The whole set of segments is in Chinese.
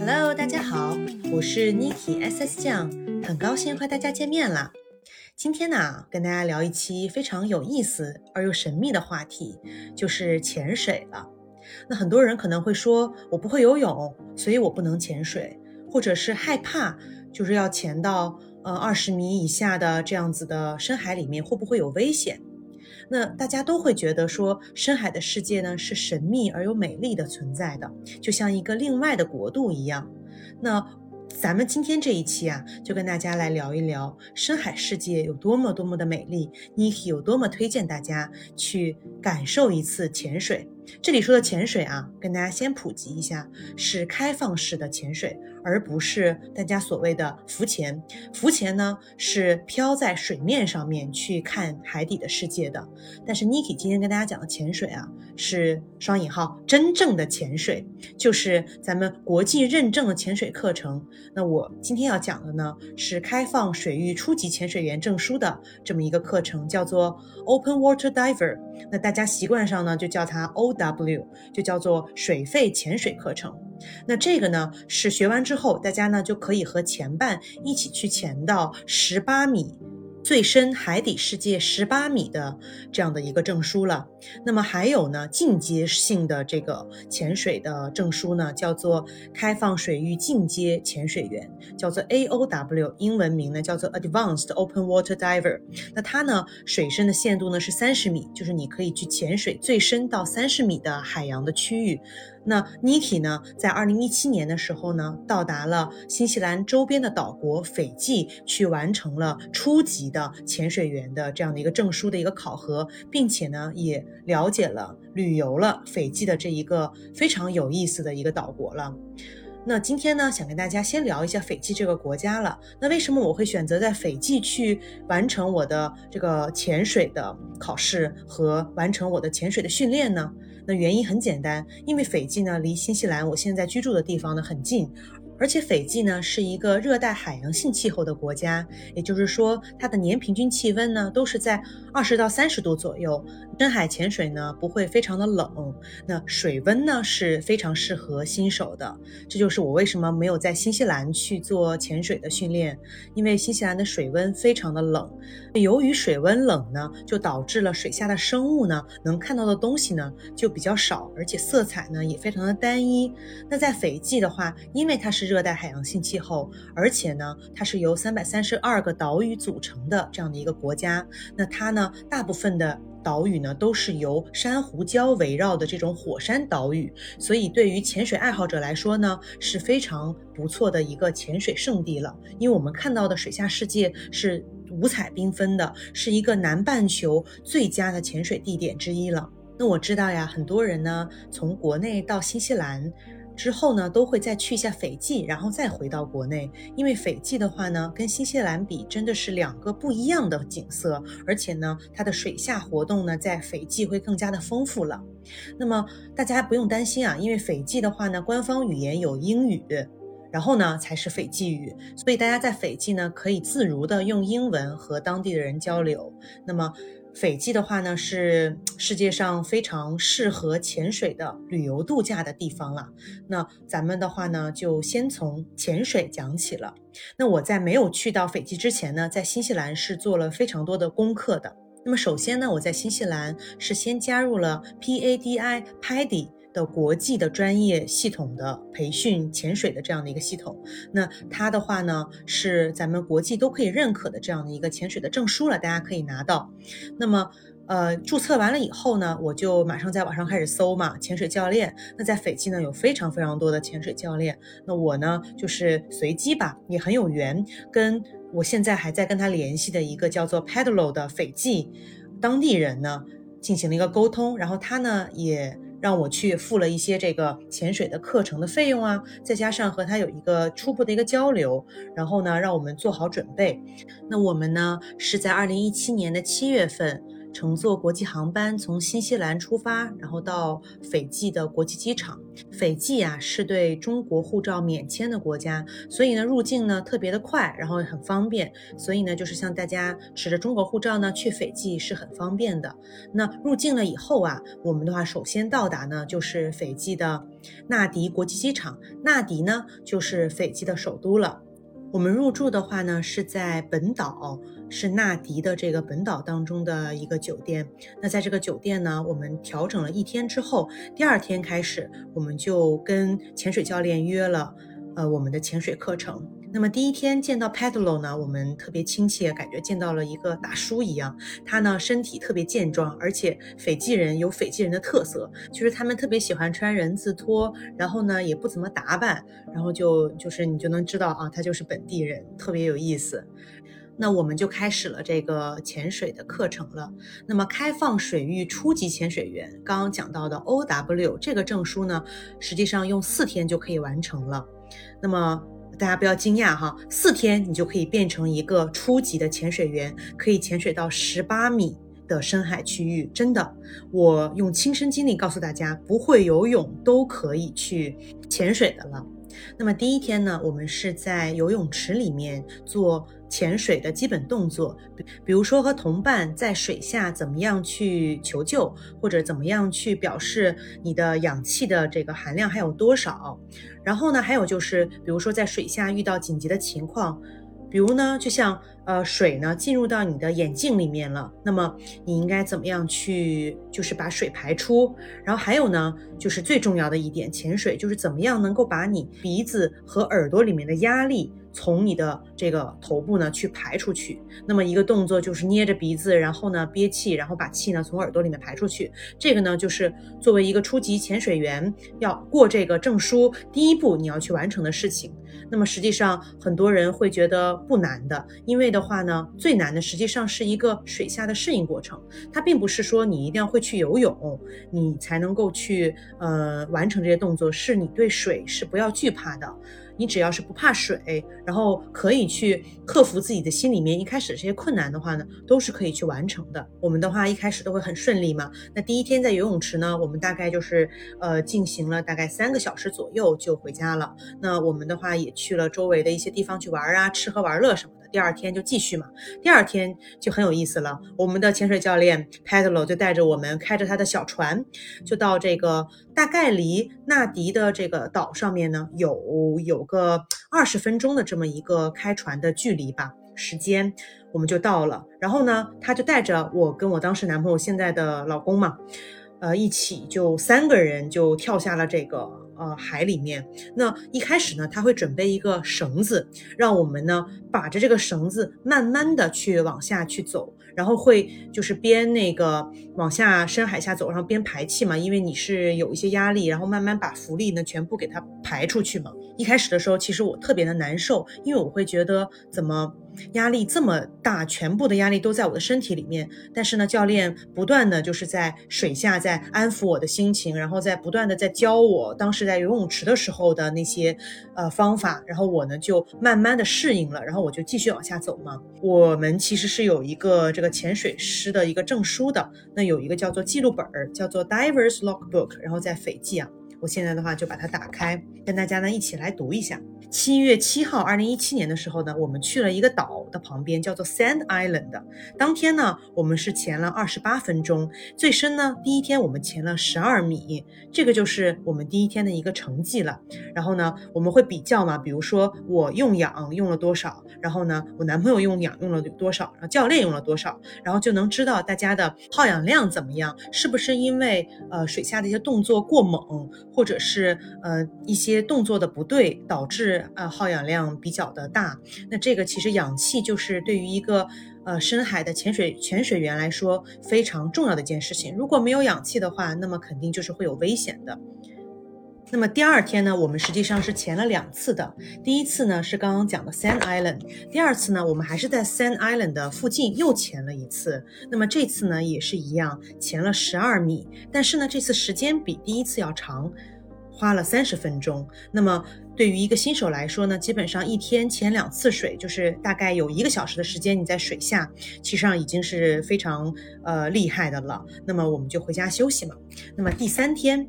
Hello，大家好，我是 Niki SS 酱，很高兴和大家见面了。今天呢，跟大家聊一期非常有意思而又神秘的话题，就是潜水了。那很多人可能会说，我不会游泳，所以我不能潜水，或者是害怕，就是要潜到呃二十米以下的这样子的深海里面，会不会有危险？那大家都会觉得说，深海的世界呢是神秘而又美丽的存在的，就像一个另外的国度一样。那咱们今天这一期啊，就跟大家来聊一聊深海世界有多么多么的美丽，Niki 有多么推荐大家去感受一次潜水。这里说的潜水啊，跟大家先普及一下，是开放式的潜水，而不是大家所谓的浮潜。浮潜呢是漂在水面上面去看海底的世界的。但是 Niki 今天跟大家讲的潜水啊，是双引号真正的潜水，就是咱们国际认证的潜水课程。那我今天要讲的呢，是开放水域初级潜水员证书的这么一个课程，叫做 Open Water Diver。那大家习惯上呢就叫它 O。W 就叫做水肺潜水课程，那这个呢是学完之后，大家呢就可以和前伴一起去潜到十八米。最深海底世界十八米的这样的一个证书了。那么还有呢，进阶性的这个潜水的证书呢，叫做开放水域进阶潜水员，叫做 AOW，英文名呢叫做 Advanced Open Water Diver。那它呢，水深的限度呢是三十米，就是你可以去潜水最深到三十米的海洋的区域。那 Niki 呢，在二零一七年的时候呢，到达了新西兰周边的岛国斐济，去完成了初级的潜水员的这样的一个证书的一个考核，并且呢，也了解了、旅游了斐济的这一个非常有意思的一个岛国了。那今天呢，想跟大家先聊一下斐济这个国家了。那为什么我会选择在斐济去完成我的这个潜水的考试和完成我的潜水的训练呢？原因很简单，因为斐济呢离新西兰我现在居住的地方呢很近。而且斐济呢是一个热带海洋性气候的国家，也就是说它的年平均气温呢都是在二十到三十度左右。深海潜水呢不会非常的冷，那水温呢是非常适合新手的。这就是我为什么没有在新西兰去做潜水的训练，因为新西兰的水温非常的冷。由于水温冷呢，就导致了水下的生物呢能看到的东西呢就比较少，而且色彩呢也非常的单一。那在斐济的话，因为它是热带海洋性气候，而且呢，它是由三百三十二个岛屿组成的这样的一个国家。那它呢，大部分的岛屿呢，都是由珊瑚礁围绕的这种火山岛屿，所以对于潜水爱好者来说呢，是非常不错的一个潜水圣地了。因为我们看到的水下世界是五彩缤纷的，是一个南半球最佳的潜水地点之一了。那我知道呀，很多人呢，从国内到新西兰。之后呢，都会再去一下斐济，然后再回到国内。因为斐济的话呢，跟新西兰比，真的是两个不一样的景色，而且呢，它的水下活动呢，在斐济会更加的丰富了。那么大家不用担心啊，因为斐济的话呢，官方语言有英语，然后呢才是斐济语，所以大家在斐济呢，可以自如的用英文和当地的人交流。那么。斐济的话呢，是世界上非常适合潜水的旅游度假的地方了。那咱们的话呢，就先从潜水讲起了。那我在没有去到斐济之前呢，在新西兰是做了非常多的功课的。那么首先呢，我在新西兰是先加入了 PADI PADI。的国际的专业系统的培训潜水的这样的一个系统，那它的话呢是咱们国际都可以认可的这样的一个潜水的证书了，大家可以拿到。那么，呃，注册完了以后呢，我就马上在网上开始搜嘛，潜水教练。那在斐济呢有非常非常多的潜水教练，那我呢就是随机吧，也很有缘，跟我现在还在跟他联系的一个叫做 Pedlo 的斐济当地人呢进行了一个沟通，然后他呢也。让我去付了一些这个潜水的课程的费用啊，再加上和他有一个初步的一个交流，然后呢，让我们做好准备。那我们呢是在二零一七年的七月份乘坐国际航班从新西兰出发，然后到斐济的国际机场。斐济啊是对中国护照免签的国家，所以呢入境呢特别的快，然后很方便。所以呢就是像大家持着中国护照呢去斐济是很方便的。那入境了以后啊，我们的话首先到达呢就是斐济的纳迪国际机场，纳迪呢就是斐济的首都了。我们入住的话呢，是在本岛，是纳迪的这个本岛当中的一个酒店。那在这个酒店呢，我们调整了一天之后，第二天开始，我们就跟潜水教练约了，呃，我们的潜水课程。那么第一天见到 Pedro 呢，我们特别亲切，感觉见到了一个大叔一样。他呢身体特别健壮，而且斐济人有斐济人的特色，就是他们特别喜欢穿人字拖，然后呢也不怎么打扮，然后就就是你就能知道啊，他就是本地人，特别有意思。那我们就开始了这个潜水的课程了。那么开放水域初级潜水员刚刚讲到的 OW 这个证书呢，实际上用四天就可以完成了。那么大家不要惊讶哈，四天你就可以变成一个初级的潜水员，可以潜水到十八米的深海区域。真的，我用亲身经历告诉大家，不会游泳都可以去潜水的了。那么第一天呢，我们是在游泳池里面做潜水的基本动作，比比如说和同伴在水下怎么样去求救，或者怎么样去表示你的氧气的这个含量还有多少。然后呢，还有就是，比如说在水下遇到紧急的情况。比如呢，就像呃水呢进入到你的眼镜里面了，那么你应该怎么样去就是把水排出？然后还有呢，就是最重要的一点，潜水就是怎么样能够把你鼻子和耳朵里面的压力。从你的这个头部呢去排出去，那么一个动作就是捏着鼻子，然后呢憋气，然后把气呢从耳朵里面排出去。这个呢就是作为一个初级潜水员要过这个证书第一步你要去完成的事情。那么实际上很多人会觉得不难的，因为的话呢最难的实际上是一个水下的适应过程。它并不是说你一定要会去游泳，你才能够去呃完成这些动作，是你对水是不要惧怕的。你只要是不怕水，然后可以去克服自己的心里面一开始这些困难的话呢，都是可以去完成的。我们的话一开始都会很顺利嘛。那第一天在游泳池呢，我们大概就是呃进行了大概三个小时左右就回家了。那我们的话也去了周围的一些地方去玩啊，吃喝玩乐什么。第二天就继续嘛。第二天就很有意思了，我们的潜水教练 Pedro 就带着我们开着他的小船，就到这个。大概离纳迪的这个岛上面呢，有有个二十分钟的这么一个开船的距离吧，时间我们就到了。然后呢，他就带着我跟我当时男朋友现在的老公嘛，呃，一起就三个人就跳下了这个呃海里面。那一开始呢，他会准备一个绳子，让我们呢把着这个绳子慢慢的去往下去走。然后会就是边那个往下深海下走，然后边排气嘛，因为你是有一些压力，然后慢慢把浮力呢全部给它排出去嘛。一开始的时候，其实我特别的难受，因为我会觉得怎么。压力这么大，全部的压力都在我的身体里面。但是呢，教练不断的就是在水下在安抚我的心情，然后在不断的在教我当时在游泳池的时候的那些呃方法。然后我呢就慢慢的适应了，然后我就继续往下走嘛。我们其实是有一个这个潜水师的一个证书的，那有一个叫做记录本儿，叫做 Divers Logbook，然后在斐济啊。我现在的话就把它打开，跟大家呢一起来读一下。七月七号，二零一七年的时候呢，我们去了一个岛的旁边，叫做 Sand Island。当天呢，我们是潜了二十八分钟，最深呢，第一天我们潜了十二米，这个就是我们第一天的一个成绩了。然后呢，我们会比较嘛，比如说我用氧用了多少，然后呢，我男朋友用氧用了多少，然后教练用了多少，然后就能知道大家的耗氧量怎么样，是不是因为呃水下的一些动作过猛，或者是呃一些动作的不对导致。呃，耗氧量比较的大，那这个其实氧气就是对于一个呃深海的潜水潜水员来说非常重要的一件事情。如果没有氧气的话，那么肯定就是会有危险的。那么第二天呢，我们实际上是潜了两次的。第一次呢是刚刚讲的 Sand Island，第二次呢我们还是在 Sand Island 的附近又潜了一次。那么这次呢也是一样，潜了十二米，但是呢这次时间比第一次要长，花了三十分钟。那么。对于一个新手来说呢，基本上一天潜两次水，就是大概有一个小时的时间你在水下，其实上已经是非常呃厉害的了。那么我们就回家休息嘛。那么第三天。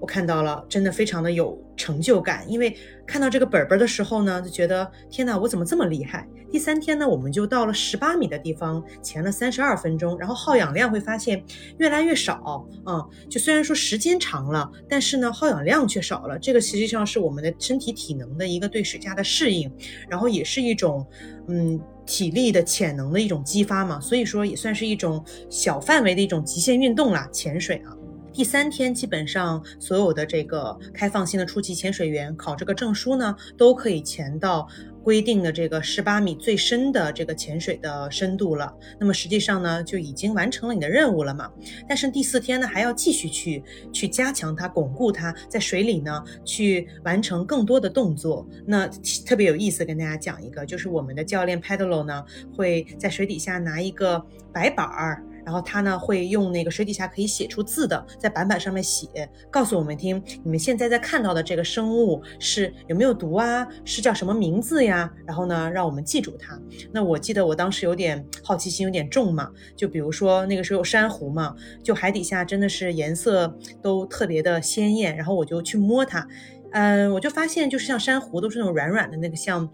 我看到了，真的非常的有成就感，因为看到这个本本的时候呢，就觉得天哪，我怎么这么厉害？第三天呢，我们就到了十八米的地方，潜了三十二分钟，然后耗氧量会发现越来越少，嗯，就虽然说时间长了，但是呢，耗氧量却少了。这个实际上是我们的身体体能的一个对水下的适应，然后也是一种嗯体力的潜能的一种激发嘛，所以说也算是一种小范围的一种极限运动啦，潜水啊。第三天，基本上所有的这个开放性的初级潜水员考这个证书呢，都可以潜到规定的这个十八米最深的这个潜水的深度了。那么实际上呢，就已经完成了你的任务了嘛。但是第四天呢，还要继续去去加强它，巩固它，在水里呢去完成更多的动作。那特别有意思，跟大家讲一个，就是我们的教练 Pedalo 呢会在水底下拿一个白板儿。然后他呢会用那个水底下可以写出字的，在板板上面写，告诉我们听，你们现在在看到的这个生物是有没有毒啊？是叫什么名字呀？然后呢，让我们记住它。那我记得我当时有点好奇心有点重嘛，就比如说那个时候有珊瑚嘛，就海底下真的是颜色都特别的鲜艳，然后我就去摸它，嗯，我就发现就是像珊瑚都是那种软软的那个像。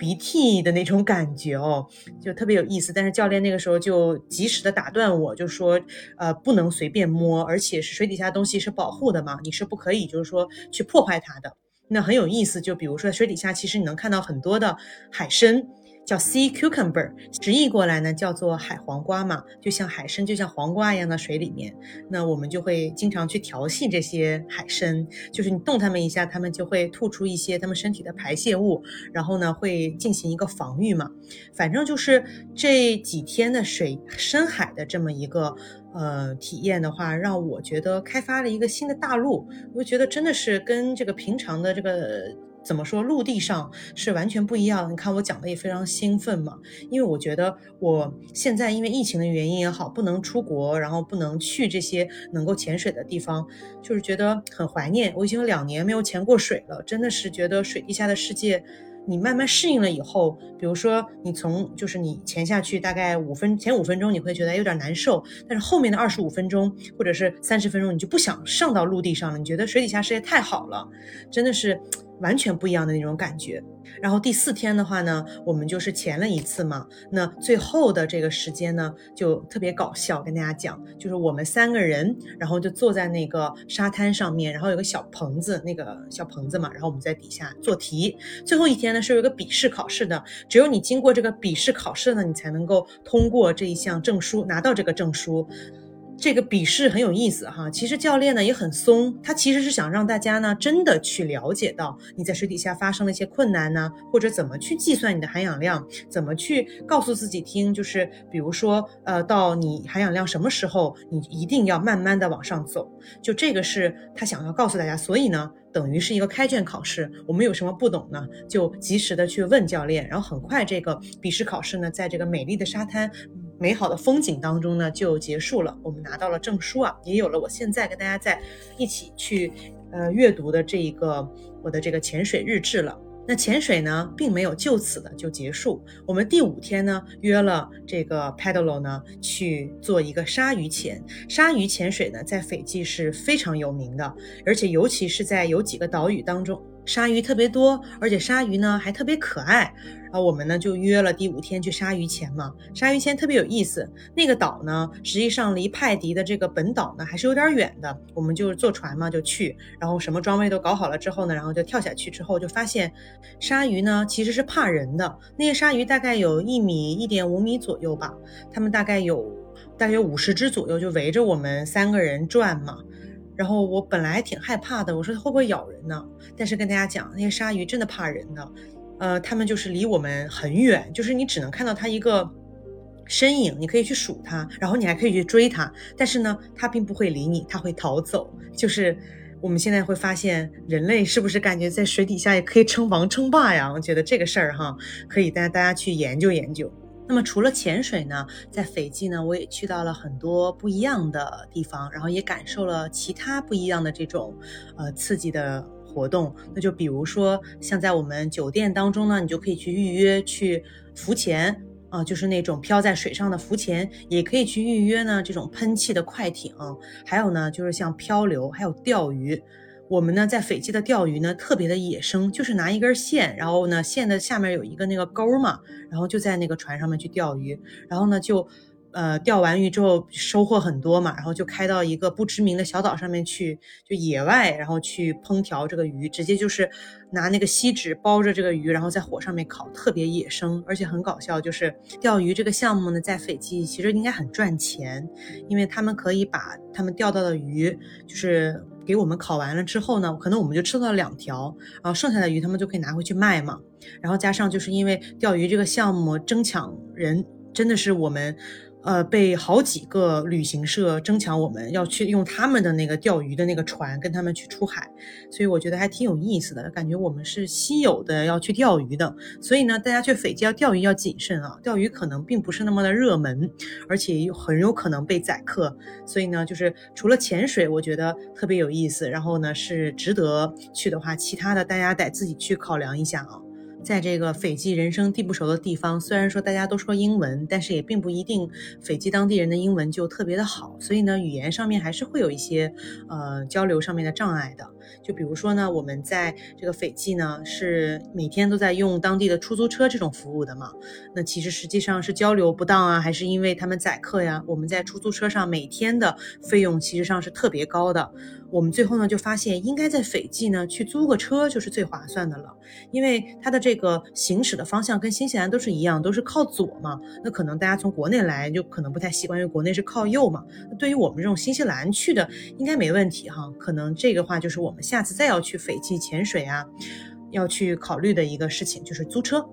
鼻涕的那种感觉哦，就特别有意思。但是教练那个时候就及时的打断我，就说，呃，不能随便摸，而且是水底下东西是保护的嘛，你是不可以就是说去破坏它的。那很有意思，就比如说在水底下，其实你能看到很多的海参。叫 sea cucumber，直译过来呢叫做海黄瓜嘛，就像海参，就像黄瓜一样的水里面。那我们就会经常去调戏这些海参，就是你动它们一下，它们就会吐出一些它们身体的排泄物，然后呢会进行一个防御嘛。反正就是这几天的水深海的这么一个呃体验的话，让我觉得开发了一个新的大陆。我觉得真的是跟这个平常的这个。怎么说？陆地上是完全不一样。你看我讲的也非常兴奋嘛，因为我觉得我现在因为疫情的原因也好，不能出国，然后不能去这些能够潜水的地方，就是觉得很怀念。我已经有两年没有潜过水了，真的是觉得水底下的世界，你慢慢适应了以后，比如说你从就是你潜下去大概五分前五分钟你会觉得有点难受，但是后面的二十五分钟或者是三十分钟你就不想上到陆地上了，你觉得水底下世界太好了，真的是。完全不一样的那种感觉。然后第四天的话呢，我们就是前了一次嘛。那最后的这个时间呢，就特别搞笑，跟大家讲，就是我们三个人，然后就坐在那个沙滩上面，然后有个小棚子，那个小棚子嘛，然后我们在底下做题。最后一天呢，是有一个笔试考试的，只有你经过这个笔试考试呢，你才能够通过这一项证书，拿到这个证书。这个笔试很有意思哈，其实教练呢也很松，他其实是想让大家呢真的去了解到你在水底下发生了一些困难呢，或者怎么去计算你的含氧量，怎么去告诉自己听，就是比如说呃到你含氧量什么时候，你一定要慢慢的往上走，就这个是他想要告诉大家，所以呢等于是一个开卷考试，我们有什么不懂呢，就及时的去问教练，然后很快这个笔试考试呢在这个美丽的沙滩。美好的风景当中呢，就结束了。我们拿到了证书啊，也有了我现在跟大家在一起去呃阅读的这一个我的这个潜水日志了。那潜水呢，并没有就此的就结束。我们第五天呢，约了这个 Pedalo 呢去做一个鲨鱼潜。鲨鱼潜水呢，在斐济是非常有名的，而且尤其是在有几个岛屿当中。鲨鱼特别多，而且鲨鱼呢还特别可爱。然后我们呢就约了第五天去鲨鱼潜嘛。鲨鱼潜特别有意思。那个岛呢，实际上离派迪的这个本岛呢还是有点远的。我们就坐船嘛就去，然后什么装备都搞好了之后呢，然后就跳下去之后就发现，鲨鱼呢其实是怕人的。那些鲨鱼大概有一米一点五米左右吧，它们大概有大约五十只左右，就围着我们三个人转嘛。然后我本来挺害怕的，我说它会不会咬人呢？但是跟大家讲，那些鲨鱼真的怕人的，呃，它们就是离我们很远，就是你只能看到它一个身影，你可以去数它，然后你还可以去追它，但是呢，它并不会理你，它会逃走。就是我们现在会发现，人类是不是感觉在水底下也可以称王称霸呀？我觉得这个事儿哈，可以带大家去研究研究。那么除了潜水呢，在斐济呢，我也去到了很多不一样的地方，然后也感受了其他不一样的这种，呃，刺激的活动。那就比如说，像在我们酒店当中呢，你就可以去预约去浮潜啊，就是那种漂在水上的浮潜，也可以去预约呢这种喷气的快艇，还有呢就是像漂流，还有钓鱼。我们呢在斐济的钓鱼呢特别的野生，就是拿一根线，然后呢线的下面有一个那个钩嘛，然后就在那个船上面去钓鱼，然后呢就。呃，钓完鱼之后收获很多嘛，然后就开到一个不知名的小岛上面去，就野外，然后去烹调这个鱼，直接就是拿那个锡纸包着这个鱼，然后在火上面烤，特别野生，而且很搞笑。就是钓鱼这个项目呢，在斐济其实应该很赚钱，因为他们可以把他们钓到的鱼，就是给我们烤完了之后呢，可能我们就吃到了两条，然后剩下的鱼他们就可以拿回去卖嘛。然后加上就是因为钓鱼这个项目争抢人，真的是我们。呃，被好几个旅行社争抢，我们要去用他们的那个钓鱼的那个船跟他们去出海，所以我觉得还挺有意思的，感觉我们是稀有的要去钓鱼的。所以呢，大家去斐济要钓鱼要谨慎啊，钓鱼可能并不是那么的热门，而且很有可能被宰客。所以呢，就是除了潜水，我觉得特别有意思，然后呢是值得去的话，其他的大家得自己去考量一下啊。在这个斐济人生地不熟的地方，虽然说大家都说英文，但是也并不一定斐济当地人的英文就特别的好，所以呢，语言上面还是会有一些呃交流上面的障碍的。就比如说呢，我们在这个斐济呢，是每天都在用当地的出租车这种服务的嘛。那其实实际上是交流不当啊，还是因为他们宰客呀？我们在出租车上每天的费用其实上是特别高的。我们最后呢就发现，应该在斐济呢去租个车就是最划算的了，因为它的这个行驶的方向跟新西兰都是一样，都是靠左嘛。那可能大家从国内来就可能不太习惯，因为国内是靠右嘛。对于我们这种新西兰去的，应该没问题哈。可能这个话就是我们下次再要去斐济潜水啊，要去考虑的一个事情，就是租车。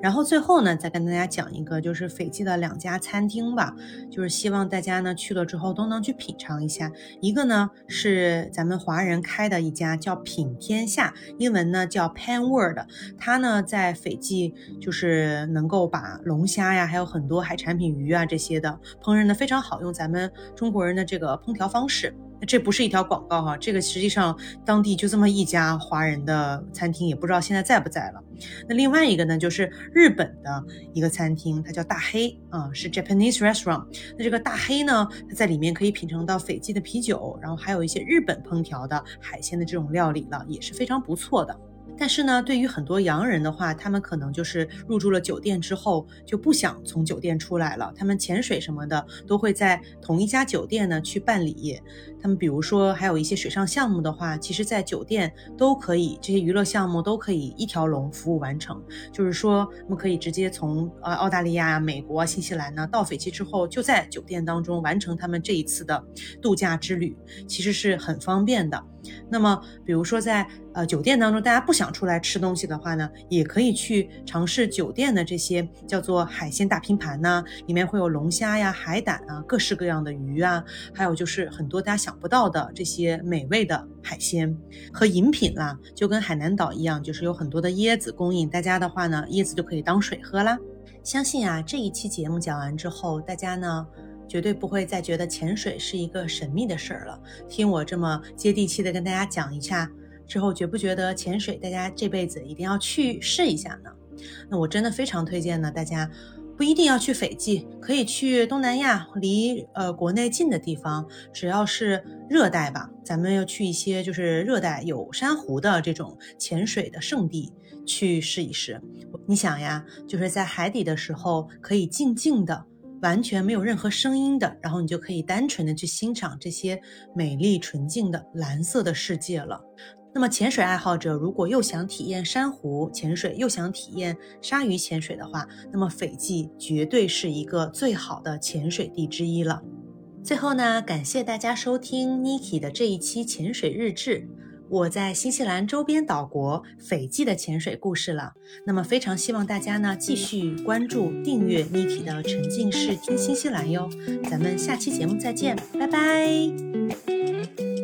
然后最后呢，再跟大家讲一个，就是斐济的两家餐厅吧，就是希望大家呢去了之后都能去品尝一下。一个呢是咱们华人开的一家，叫品天下，英文呢叫 Pan World，它呢在斐济就是能够把龙虾呀，还有很多海产品鱼啊这些的烹饪的非常好，用咱们中国人的这个烹调方式。那这不是一条广告哈，这个实际上当地就这么一家华人的餐厅，也不知道现在在不在了。那另外一个呢，就是日本的一个餐厅，它叫大黑啊，是 Japanese restaurant。那这个大黑呢，它在里面可以品尝到斐济的啤酒，然后还有一些日本烹调的海鲜的这种料理了，也是非常不错的。但是呢，对于很多洋人的话，他们可能就是入住了酒店之后就不想从酒店出来了。他们潜水什么的都会在同一家酒店呢去办理。他们比如说还有一些水上项目的话，其实在酒店都可以，这些娱乐项目都可以一条龙服务完成。就是说，我们可以直接从呃澳大利亚、美国、新西兰呢到斐济之后，就在酒店当中完成他们这一次的度假之旅，其实是很方便的。那么，比如说在呃酒店当中，大家不想出来吃东西的话呢，也可以去尝试酒店的这些叫做海鲜大拼盘呢，里面会有龙虾呀、海胆啊、各式各样的鱼啊，还有就是很多大家想不到的这些美味的海鲜和饮品啦，就跟海南岛一样，就是有很多的椰子供应大家的话呢，椰子就可以当水喝啦。相信啊，这一期节目讲完之后，大家呢。绝对不会再觉得潜水是一个神秘的事儿了。听我这么接地气的跟大家讲一下之后，觉不觉得潜水大家这辈子一定要去试一下呢？那我真的非常推荐呢，大家不一定要去斐济，可以去东南亚，离呃国内近的地方，只要是热带吧，咱们要去一些就是热带有珊瑚的这种潜水的圣地去试一试。你想呀，就是在海底的时候，可以静静的。完全没有任何声音的，然后你就可以单纯的去欣赏这些美丽纯净的蓝色的世界了。那么潜水爱好者如果又想体验珊瑚潜水，又想体验鲨鱼潜水的话，那么斐济绝对是一个最好的潜水地之一了。最后呢，感谢大家收听 Niki 的这一期潜水日志。我在新西兰周边岛国斐济的潜水故事了，那么非常希望大家呢继续关注、订阅 Niki 的沉浸式听新西兰哟，咱们下期节目再见，拜拜。